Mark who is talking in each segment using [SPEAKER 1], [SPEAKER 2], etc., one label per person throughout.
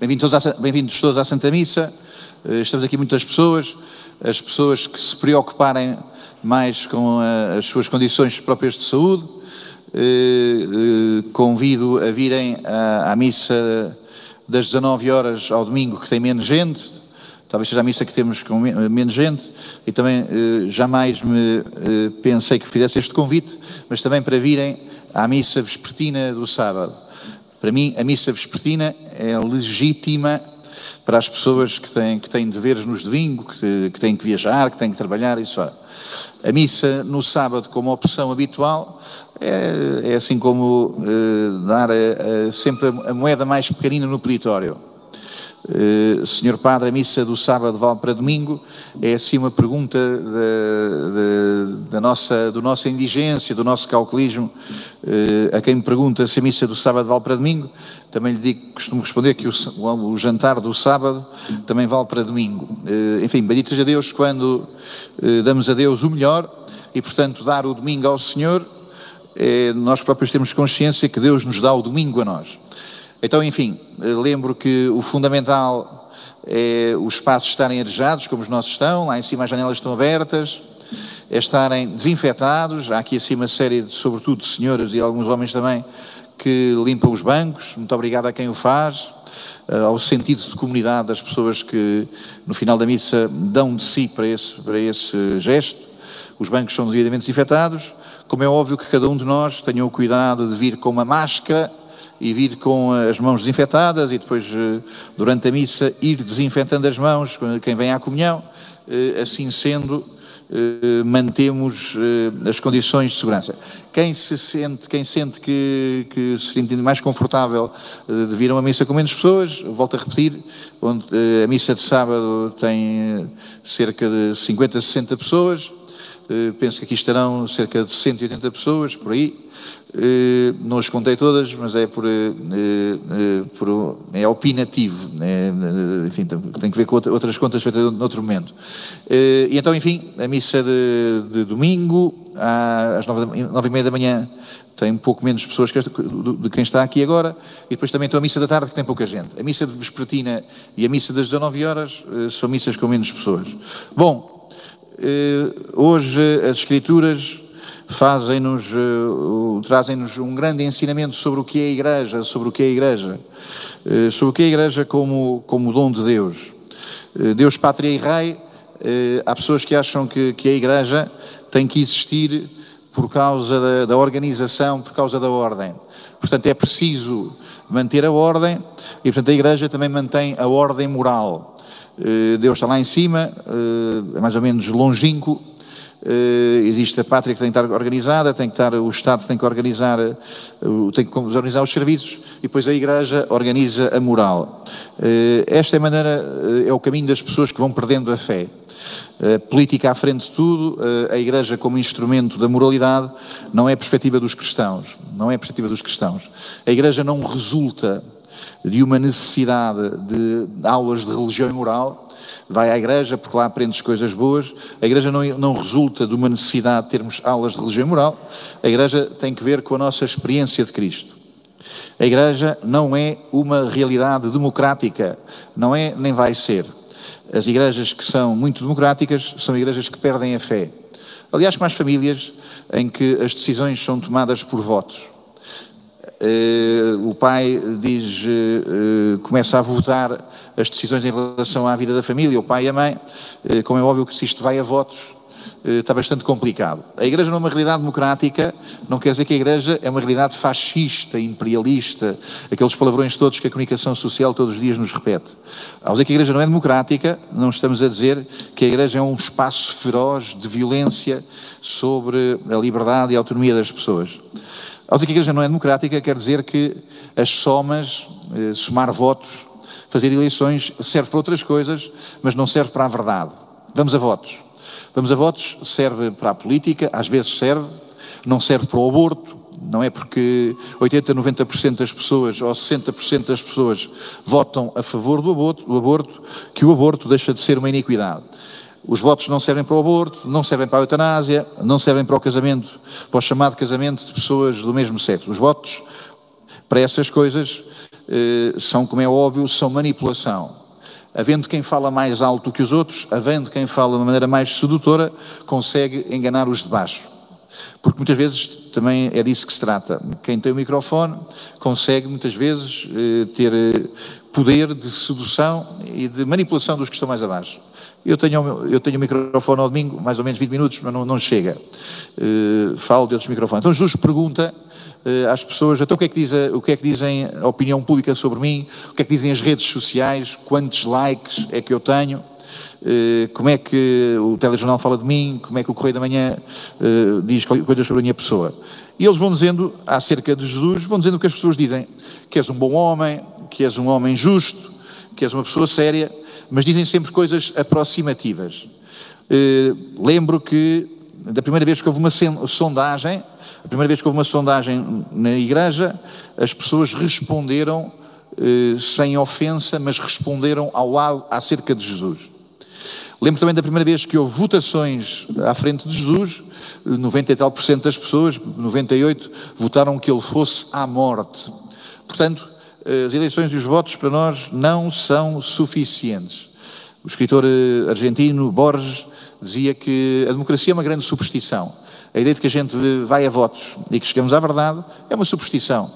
[SPEAKER 1] Bem-vindos todos, bem todos à Santa Missa. Eh, estamos aqui muitas pessoas, as pessoas que se preocuparem mais com a, as suas condições próprias de saúde. Eh, eh, convido a virem à, à missa das 19 horas ao domingo, que tem menos gente, talvez seja a missa que temos com menos gente, e também jamais me pensei que fizesse este convite, mas também para virem à missa vespertina do sábado. Para mim, a missa vespertina é legítima para as pessoas que têm, que têm deveres nos domingo, que, que têm que viajar, que têm que trabalhar, isso é. A missa no sábado, como opção habitual, é, é assim como eh, dar a, a, sempre a moeda mais pequenina no peditório. Uh, Senhor Padre, a missa do sábado vale para domingo? É assim uma pergunta da, nossa, do nossa indigência, do nosso calculismo. Uh, a quem me pergunta se a missa do sábado vale para domingo, também lhe digo, costumo responder que o, o jantar do sábado também vale para domingo. Uh, enfim, bendito seja Deus quando damos a Deus o melhor e, portanto, dar o domingo ao Senhor, nós próprios temos consciência que Deus nos dá o domingo a nós. Então, enfim, lembro que o fundamental é os espaços estarem arejados, como os nossos estão, lá em cima as janelas estão abertas, é estarem desinfetados, há aqui acima uma série, de, sobretudo, de senhoras e alguns homens também, que limpam os bancos, muito obrigado a quem o faz, eh, ao sentido de comunidade das pessoas que no final da missa dão de si para esse, para esse gesto, os bancos são devidamente desinfetados, como é óbvio que cada um de nós tenha o cuidado de vir com uma máscara e vir com as mãos desinfetadas e depois, eh, durante a missa, ir desinfetando as mãos, quem vem à comunhão, eh, assim sendo, eh, mantemos as condições de segurança. Quem se sente, quem sente que, que se sente mais confortável de vir a uma missa com menos pessoas, volto a repetir, onde a missa de sábado tem cerca de 50, 60 pessoas, penso que aqui estarão cerca de 180 pessoas, por aí, eh, não as contei todas, mas é por, eh, eh, por é opinativo, né? enfim, tem que ver com outras contas feitas noutro momento. E então, enfim, a missa de, de domingo, às nove, e meia da manhã, tem um pouco menos pessoas de quem está aqui agora, e depois também tem a missa da tarde que tem pouca gente. A missa de vespertina e a missa das 19 horas são missas com menos pessoas. Bom, hoje as escrituras fazem-nos, uh, trazem-nos um grande ensinamento sobre o que é a Igreja, sobre o que é a Igreja, uh, sobre o que é a Igreja como, como dom de Deus. Deus, Pátria e Rei, há pessoas que acham que, que a Igreja tem que existir por causa da, da, organização, por causa da ordem. Portanto, é preciso manter a ordem e, portanto, a Igreja também mantém a ordem moral. Deus está lá em cima, é mais ou menos longínquo, Uh, existe a pátria que tem que estar organizada, tem que estar, o Estado tem que organizar, tem que organizar os serviços e depois a Igreja organiza a moral. Esta é a maneira, é o caminho das pessoas que vão perdendo a fé. A política à frente de tudo, a Igreja como instrumento da moralidade, não é a perspectiva dos cristãos. Não é a perspectiva dos cristãos. A Igreja não resulta de uma necessidade de aulas de religião e moral, vai à igreja porque lá aprendes coisas boas. A igreja não, não resulta de uma necessidade de termos aulas de religião e moral. A igreja tem que ver com a nossa experiência de Cristo. A igreja não é uma realidade democrática, não é nem vai ser. As igrejas que são muito democráticas são igrejas que perdem a fé. Aliás, como as famílias em que as decisões são tomadas por votos. Uh, o pai diz, uh, começa a votar as decisões em relação à vida da família, o pai e a mãe, como é óbvio que se isto vai a votos, está bastante complicado. A Igreja não é uma realidade democrática, não quer dizer que a Igreja é uma realidade fascista, imperialista, aqueles palavrões todos que a comunicação social todos os dias nos repete. Ao dizer que a Igreja não é democrática, não estamos a dizer que a Igreja é um espaço feroz de violência sobre a liberdade e a autonomia das pessoas. A Igreja não é democrática, quer dizer que as somas, eh, somar votos, fazer eleições, serve para outras coisas, mas não serve para a verdade. Vamos a votos. Vamos a votos serve para a política, às vezes serve, não serve para o aborto, não é porque 80, 90% das pessoas ou 60% das pessoas votam a favor do aborto, do aborto, que o aborto deixa de ser uma iniquidade. Os votos não servem para o aborto, não servem para a eutanásia, não servem para o casamento, para o chamado casamento de pessoas do mesmo sexo. Os votos para essas coisas são, como é óbvio, são manipulação. Havendo quem fala mais alto que os outros, havendo quem fala de uma maneira mais sedutora, consegue enganar os de baixo. Porque muitas vezes também é disso que se trata. Quem tem o microfone consegue muitas vezes eh, ter eh, poder de sedução e de manipulação dos que estão mais abaixo. Eu tenho, eu tenho o microfone ao domingo, mais ou menos 20 minutos, mas não, não chega. Uh, falo de outros microfones. Então Jesus pergunta uh, às pessoas, então o que, é que diz a, o que é que dizem a opinião pública sobre mim? O que é que dizem as redes sociais? Quantos likes é que eu tenho? Uh, como é que o telejornal fala de mim? Como é que o Correio da Manhã diz coisas sobre a minha pessoa? E eles vão dizendo, acerca de Jesus, vão dizendo o que as pessoas dizem. Que és um bom homem, que és um homem justo, que és uma pessoa séria mas dizem sempre coisas aproximativas. Uh, lembro que da primeira vez que houve uma sondagem, a primeira vez que houve uma sondagem na igreja, as pessoas responderam uh, sem ofensa, mas responderam ao lado acerca de Jesus. Lembro também da primeira vez que houve votações à frente de Jesus, 90 e tal por cento das pessoas, 98, votaram que ele fosse à morte. Portanto, as eleições e os votos para nós não são suficientes. O escritor eh, argentino Borges dizia que a democracia é uma grande superstição. A ideia de que a gente vai a votos e que chegamos à verdade é uma superstição.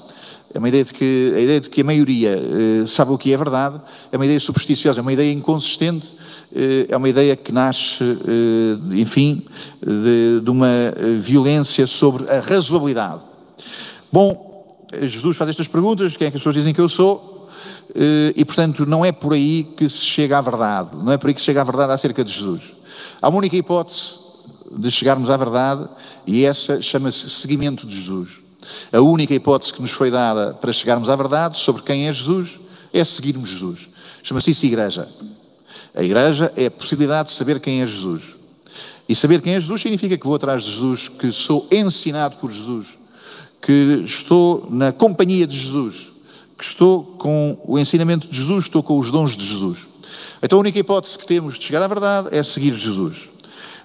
[SPEAKER 1] É uma ideia de que a ideia de que a maioria eh, sabe o que é verdade é uma ideia supersticiosa, é uma ideia inconsistente, eh, é uma ideia que nasce, eh, enfim, de, de uma eh, violência sobre a razoabilidade. Bom, Jesus faz estas perguntas, quem é que as pessoas dizem que eu sou? Eh, e, portanto, não é por aí que se chega à verdade, não é por aí que se chega à verdade acerca de Jesus. Há uma única hipótese de chegarmos à verdade e essa chama-se seguimento de Jesus. A única hipótese que nos foi dada para chegarmos à verdade sobre quem é Jesus é seguirmos Jesus. Chama-se isso igreja. A igreja é a possibilidade de saber quem é Jesus. E saber quem é Jesus significa que vou atrás de Jesus, que sou ensinado por Jesus, que estou na companhia de Jesus, que estou com o ensinamento de Jesus, estou com os dons de Jesus. Então a única hipótese que temos de chegar à verdade é seguir Jesus.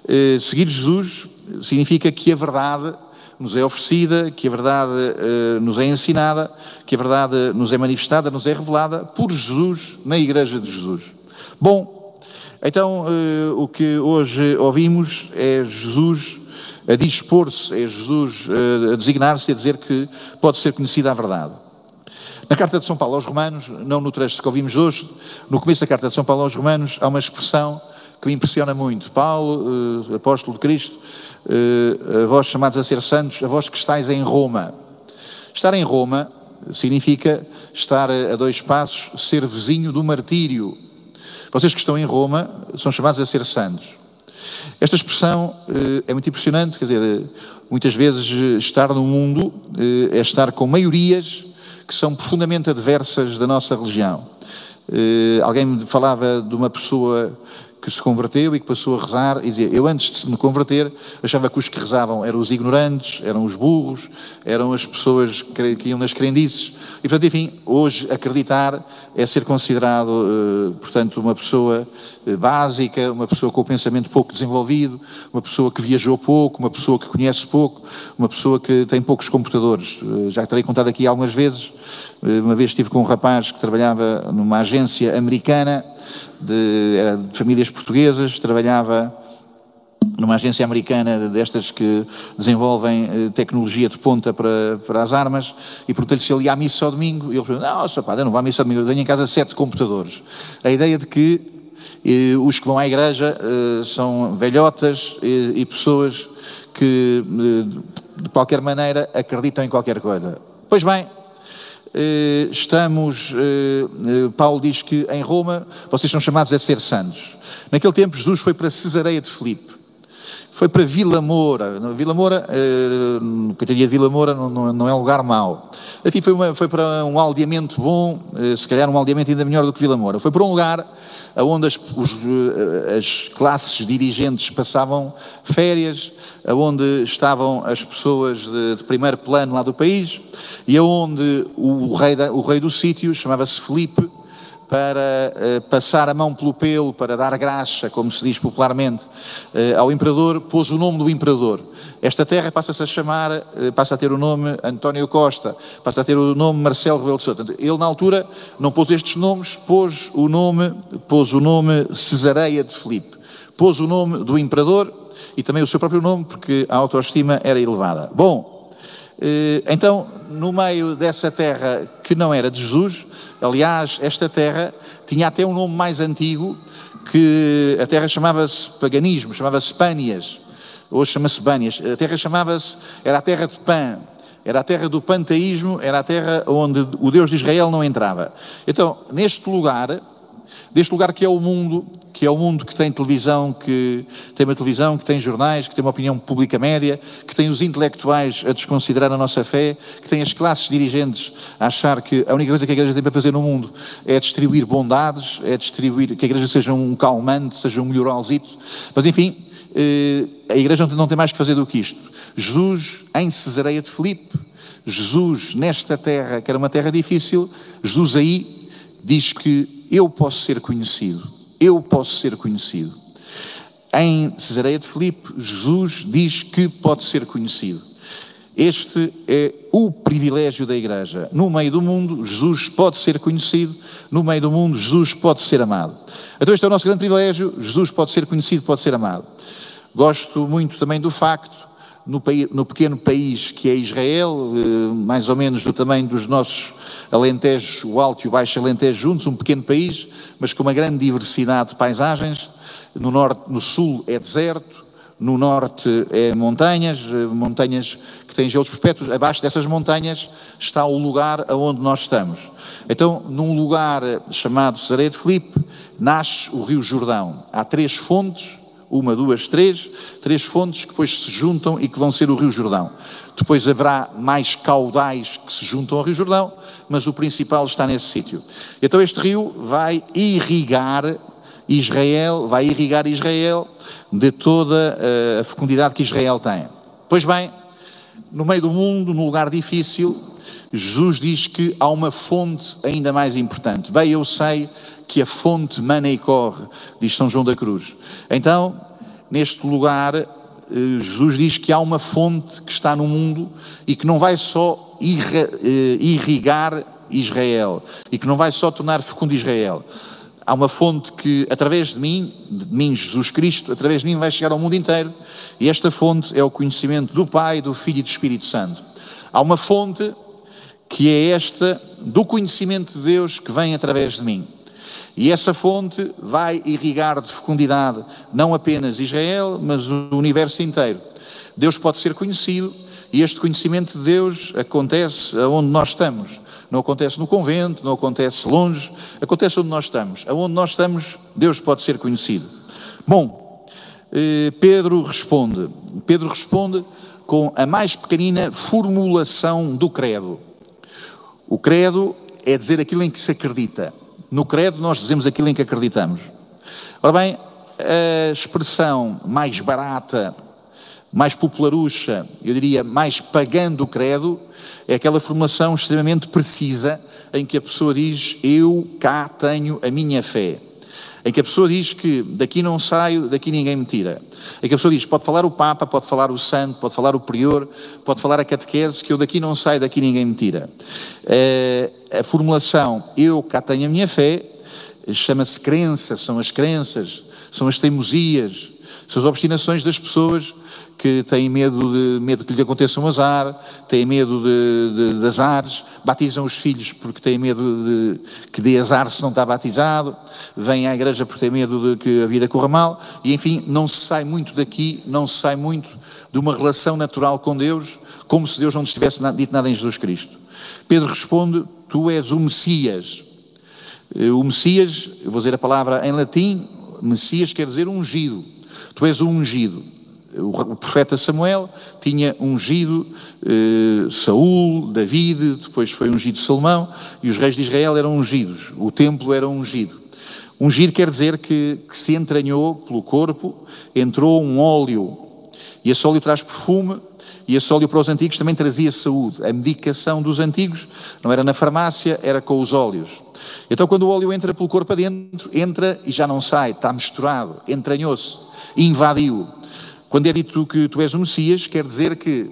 [SPEAKER 1] Eh, seguir Jesus significa que a verdade nos é oferecida, que a verdade eh, nos é ensinada, que a verdade nos é manifestada, nos é revelada por Jesus na Igreja de Jesus. Bom, então eh, o que hoje ouvimos é Jesus a dispor-se, é Jesus a designar-se e a dizer que pode ser conhecida a verdade. Na carta de São Paulo aos Romanos, não no trecho que ouvimos hoje, no começo da carta de São Paulo aos Romanos, há uma expressão que me impressiona muito. Paulo, eh, apóstolo de Cristo, eh, a vós chamados a ser santos, a vós que estáis em Roma. Estar em Roma significa estar a dois passos, ser vizinho do martírio. Vocês que estão em Roma são chamados a ser santos. Esta expressão eh, é muito impressionante, quer dizer, eh, muitas vezes eh, estar no mundo é estar com maiorias que são profundamente adversas da nossa religião. Alguém me falava de uma pessoa que se converteu e que passou a rezar e dizia, eu antes de me converter achava que os que rezavam eram os ignorantes, eram os burros, eram as pessoas que iam nas crendices. E portanto, enfim, hoje acreditar é ser considerado, eh, portanto, uma pessoa eh, básica, uma pessoa com o pensamento pouco desenvolvido, uma pessoa que viajou pouco, uma pessoa que conhece pouco, uma pessoa que tem poucos computadores. Eh, já terei contado aqui algumas vezes, uma vez estive com um rapaz que trabalhava numa agência americana, de, era de famílias portuguesas, trabalhava numa agência americana destas que desenvolvem eh, tecnologia de ponta para, para as armas, e perguntei-lhe se ele ia à missa ao domingo, e ele falou, só pá, eu não vou à missa ao domingo, eu tenho em casa sete computadores. A ideia de que eh, os que vão à igreja eh, são velhotas e pessoas que, de qualquer maneira, acreditam em qualquer coisa. Pois bem, estamos, Paulo diz que em Roma vocês são chamados a ser santos. Naquele tempo Jesus foi para Cesareia de Filipe foi para Vila Moura. Vila Moura, uh, coitadinha de Vila Moura, não, não, não, é um lugar mau. Enfim, foi, uma, foi para um aldeamento bom, uh, se calhar um aldeamento ainda melhor do que Vila Moura. Foi para um lugar onde as, os, uh, as classes dirigentes passavam férias, onde estavam as pessoas de, de, primeiro plano lá do país, e onde o rei, da, o rei do sítio, chamava-se Felipe, para uh, passar a mão pelo pelo, para dar graça, como se diz popularmente, uh, ao imperador, pôs o nome do imperador. Esta terra passa-se a chamar, uh, passa a ter o nome António Costa, passa a ter o nome Marcelo Rebelo de Sousa. Ele, na altura, não pôs estes nomes, pôs o nome, pôs o nome Cesareia de Filipe, pôs o nome do imperador e também o seu próprio nome, porque a autoestima era elevada. Bom, então, no meio dessa terra que não era de Jesus, Aliás, esta terra tinha até um nome mais antigo, que a terra chamava-se paganismo, chamava-se Pânias, hoje chama-se Bânias. A terra chamava-se, era a terra de Pan, era a terra do panteísmo, era a terra onde o Deus de Israel não entrava. Então, neste lugar, deste lugar que é o mundo, que é o mundo que tem televisão, que tem uma televisão, que tem jornais, que tem uma opinião pública média, que tem os intelectuais a desconsiderar a nossa fé, que tem as classes dirigentes a achar que a única coisa que a igreja tem para fazer no mundo é distribuir bondades, é distribuir, que a igreja seja um calmante, seja um melhoralzito. Mas enfim, eh, a igreja não tem mais que fazer do que isto. Jesus em Cesareia de Filipe, Jesus nesta terra, que era uma terra difícil, Jesus aí diz que eu posso ser conhecido, eu posso ser conhecido. Em Cesareia de Filipe, Jesus diz que pode ser conhecido. Este é o privilégio da igreja. No meio do mundo, Jesus pode ser conhecido, no meio do mundo, Jesus pode ser amado. Então, este é o nosso grande privilégio: Jesus pode ser conhecido, pode ser amado. Gosto muito também do facto no, no, pequeno país que é Israel, eh, mais ou menos do tamanho dos nossos Alentejos, o Alto e o Baixo Alentejo juntos, um pequeno país, mas com uma grande diversidade de paisagens. No, norte, no sul é deserto, no norte é montanhas, eh, montanhas que têm gelos perpétuos. Abaixo dessas montanhas está o lugar aonde nós estamos. Então, num lugar chamado Cesareia de Filipe, nasce o Rio Jordão. Há três fontes uma, duas, três, três fontes que depois se juntam e que vão ser o Rio Jordão. Depois haverá mais caudais que se juntam ao Rio Jordão, mas o principal está nesse sítio. Então este rio vai irrigar Israel, vai irrigar Israel de toda eh, a fecundidade que Israel tem. Pois bem, no meio do mundo, num lugar difícil, Jesus diz que há uma fonte ainda mais importante. Bem, eu sei que a fonte mana e corre, diz São João da Cruz. Então, neste lugar, eh, Jesus diz que há uma fonte que está no mundo e que não vai só eh, irrigar Israel e que não vai só tornar fecundo Israel. Há uma fonte que, através de mim, de mim, Jesus Cristo, através de mim vai chegar ao mundo inteiro e esta fonte é o conhecimento do Pai, do Filho e do Espírito Santo. Há uma fonte que é esta do conhecimento de Deus que vem através de mim. E essa fonte vai irrigar de fecundidade não apenas Israel, mas o universo inteiro. Deus pode ser conhecido e este conhecimento de Deus acontece onde nós estamos. Não acontece no convento, não acontece longe, acontece onde nós estamos. Aonde nós estamos, Deus pode ser conhecido. Bom, eh, Pedro responde. Pedro responde com a mais pequenina formulação do credo. O credo é dizer aquilo em que se acredita. No credo, nós dizemos aquilo em que acreditamos. Ora bem, a expressão mais barata, mais popularucha, eu diria mais pagando o credo, é aquela formulação extremamente precisa em que a pessoa diz: Eu cá tenho a minha fé em que a pessoa diz que daqui não saio, daqui ninguém me tira. Em que a pessoa diz, pode falar o Papa, pode falar o Santo, pode falar o Prior, pode falar a catequese, que eu daqui não saio, daqui ninguém me tira. É, a formulação, eu cá tenho a minha fé, chama-se crença, são as crenças, são as teimosias, são as obstinações das pessoas que têm medo, de, medo que lhe aconteça um azar, têm medo de, de, de azares, batizam os filhos porque têm medo de que dê azar se não está batizado, vêm à igreja porque têm medo de que a vida corra mal, e enfim, não se sai muito daqui, não se sai muito de uma relação natural com Deus, como se Deus não nos tivesse dito nada em Jesus Cristo. Pedro responde: Tu és o Messias. Eh, o Messias, eu vou dizer a palavra em latim, Messias quer dizer ungido. Tu és o ungido o profeta Samuel tinha ungido eh, Saul, David, depois foi ungido Salomão, e os reis de Israel eram ungidos, o templo era ungido. Ungir quer dizer que, que se entranhou pelo corpo, entrou um óleo, e esse óleo traz perfume, e esse óleo para os antigos também trazia saúde. A medicação dos antigos não era na farmácia, era com os óleos. Então, quando o óleo entra pelo corpo adentro, entra e já não sai, está misturado, entranhou-se, invadiu. Quando é dito que tu és o Messias, quer dizer que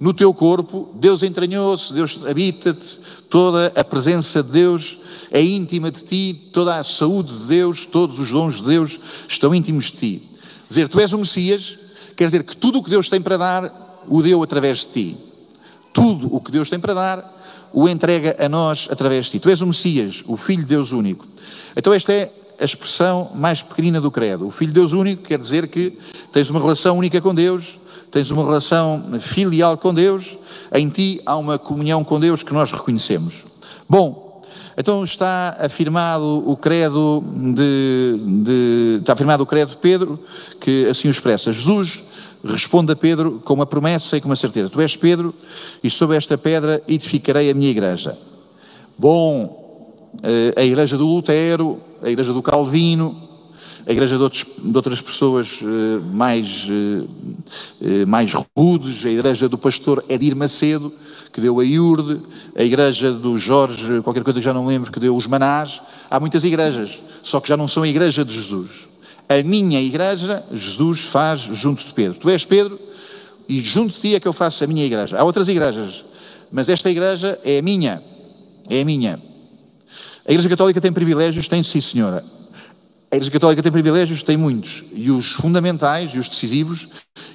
[SPEAKER 1] no teu corpo Deus entranhou-se, Deus habita-te, toda a presença de Deus é íntima de ti, toda a saúde de Deus, todos os dons de Deus estão íntimos de ti. Dizer tu és o Messias, quer dizer que tudo o que Deus tem para dar, o deu através de ti. Tudo o que Deus tem para dar, o entrega a nós através de ti. Tu és o Messias, o Filho de Deus único. Então, esta é a expressão mais pequenina do credo. O Filho de Deus único quer dizer que tens uma relação única com Deus, tens uma relação filial com Deus, em ti há uma comunhão com Deus que nós reconhecemos. Bom, então está afirmado o credo de, de, está afirmado o credo de Pedro, que assim o expressa. Jesus responde a Pedro com uma promessa e com uma certeza. Tu és Pedro, e sobre esta pedra edificarei a minha igreja. Bom, eh, a igreja do Lutero, a igreja do Calvino, a igreja de, outros, de outras pessoas eh, mais, eh, mais rudes, a igreja do pastor Edir Macedo, que deu a Iurde, a igreja do Jorge, qualquer coisa que já não lembro, que deu os Manás. Há muitas igrejas, só que já não são a igreja de Jesus. A minha igreja, Jesus faz junto de Pedro. Tu és Pedro e junto de ti é que eu faço a minha igreja. Há outras igrejas, mas esta igreja é a minha. É a minha. A Igreja Católica tem privilégios? Tem, sim, senhora. A Igreja Católica tem privilégios? Tem muitos. E os fundamentais e os decisivos,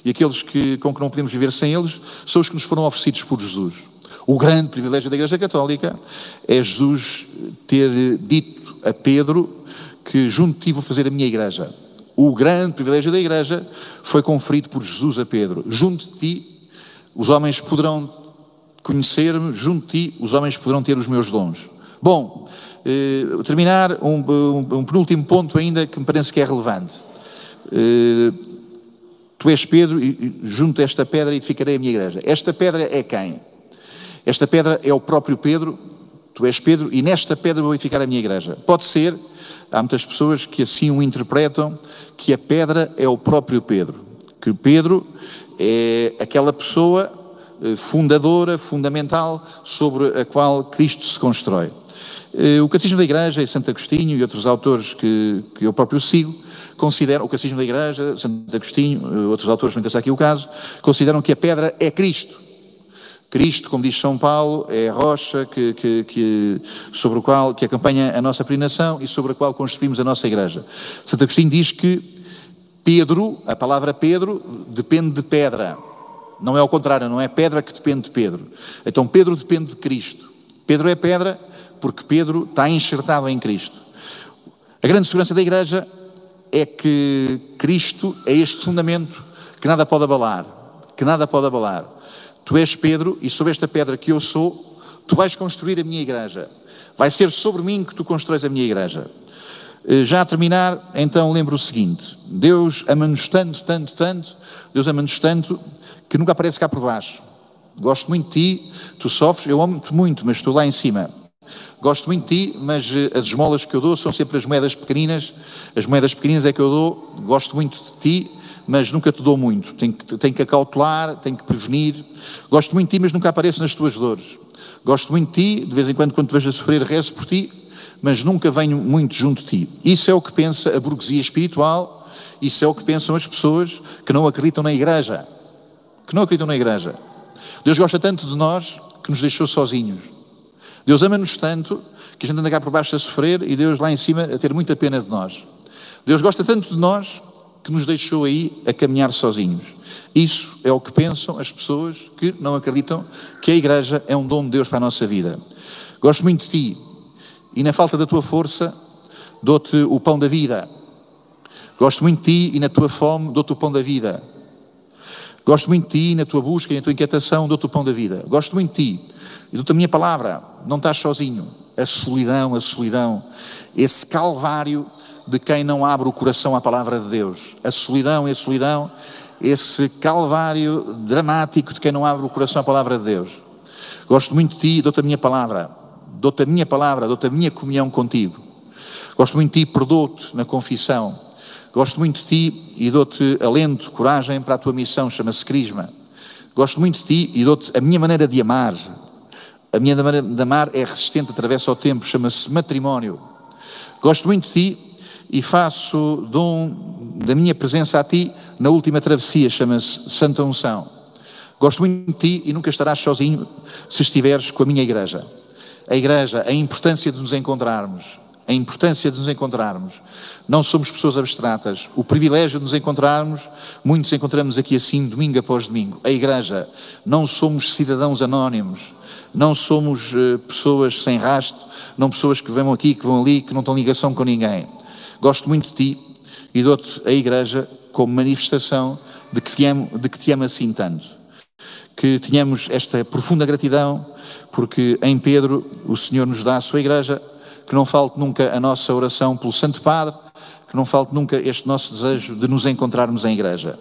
[SPEAKER 1] e aqueles que, com que não podemos viver sem eles, são os que nos foram oferecidos por Jesus. O grande privilégio da Igreja Católica é Jesus ter dito a Pedro que junto ti vou fazer a minha igreja. O grande privilégio da igreja foi conferido por Jesus a Pedro. Junto de ti, os homens poderão conhecer-me, junto de ti, os homens poderão ter os meus dons. Bom, eh, terminar um, um, um, penúltimo ponto ainda que me parece que é relevante. Eh, tu és Pedro e junto a esta pedra edificarei a minha igreja. Esta pedra é quem? Esta pedra é o próprio Pedro, tu és Pedro, e nesta pedra vou edificar a minha igreja. Pode ser Há muitas pessoas que assim o interpretam, que a pedra é o próprio Pedro. Que Pedro é aquela pessoa eh, fundadora, fundamental, sobre a qual Cristo se constrói. Eh, o Catecismo da Igreja, e Santo Agostinho e outros autores que, que eu próprio sigo, consideram, o Catecismo da Igreja, Santo Agostinho, eh, outros autores, não interessa aqui o caso, consideram que a pedra é Cristo. Cristo, como diz São Paulo, é a rocha que, que, que, sobre o qual que acompanha a nossa peregrinação e sobre a qual construímos a nossa igreja. Santo Agostinho diz que Pedro, a palavra Pedro, depende de pedra. Não é ao contrário, não é pedra que depende de Pedro. Então Pedro depende de Cristo. Pedro é pedra porque Pedro está enxertado em Cristo. A grande segurança da igreja é que Cristo é este fundamento que nada pode abalar, que nada pode abalar. Tu és Pedro, e sobre esta pedra que eu sou, tu vais construir a minha igreja. Vai ser sobre mim que tu constróis a minha igreja. Eh, já a terminar, então lembro o seguinte: Deus ama-nos tanto, tanto, tanto, Deus ama-nos tanto, que nunca aparece cá por baixo. Gosto muito de ti, tu sofres, eu amo-te muito, mas estou lá em cima. Gosto muito de ti, mas eh, as esmolas que eu dou são sempre as moedas pequeninas. As moedas pequeninas é que eu dou. Gosto muito de ti, mas nunca te dou muito. Tenho que, tenho que acautelar, tenho que prevenir. Gosto muito de ti, mas nunca apareço nas tuas dores. Gosto muito de ti, de vez em quando, quando te vejo a sofrer, rezo por ti, mas nunca venho muito junto de ti. Isso é o que pensa a burguesia espiritual, isso é o que pensam as pessoas que não acreditam na igreja. Que não acreditam na igreja. Deus gosta tanto de nós que nos deixou sozinhos. Deus ama-nos tanto que a gente anda cá por baixo a sofrer e Deus lá em cima a ter muita pena de nós. Deus gosta tanto de nós que nos deixou aí a caminhar sozinhos. Isso é o que pensam as pessoas que não acreditam que a igreja é um dom de Deus para a nossa vida. Gosto muito de ti e na falta da tua força dou-te o pão da vida. Gosto muito de ti e na tua fome dou-te o pão da vida. Gosto muito de ti e na tua busca e na tua inquietação dou-te o pão da vida. Gosto muito de ti e dou-te a minha palavra. Não estás sozinho. A solidão, a solidão, esse calvário de quem não abre o coração à palavra de Deus. A solidão a solidão, esse calvário dramático de quem não abre o coração à palavra de Deus. Gosto muito de ti, dou-te a minha palavra, dou-te a minha palavra, dou-te a minha comunhão contigo. Gosto muito de ti, perdoo-te na confissão. Gosto muito de ti e dou-te alento, coragem para a tua missão, chama-se Crisma. Gosto muito de ti e dou-te a minha maneira de amar. A minha maneira de amar é resistente, atravessa o tempo, chama-se matrimónio. Gosto muito de ti e faço dom da minha presença a ti na última travessia, chama-se Santa Unção. Gosto muito de ti e nunca estarás sozinho se estiveres com a minha igreja. A igreja, a importância de nos encontrarmos, a importância de nos encontrarmos. Não somos pessoas abstratas. O privilégio de nos encontrarmos, muitos encontramos aqui assim, domingo após domingo. A igreja, não somos cidadãos anónimos, não somos uh, pessoas sem rasto, não pessoas que vão aqui, que vão ali, que não têm ligação com ninguém. Gosto muito de ti e dou-te a igreja como manifestação de que, te amo, de que te amo assim tanto. Que tenhamos esta profunda gratidão, porque em Pedro o Senhor nos dá a sua igreja, que não falte nunca a nossa oração pelo Santo Padre, que não falte nunca este nosso desejo de nos encontrarmos em igreja.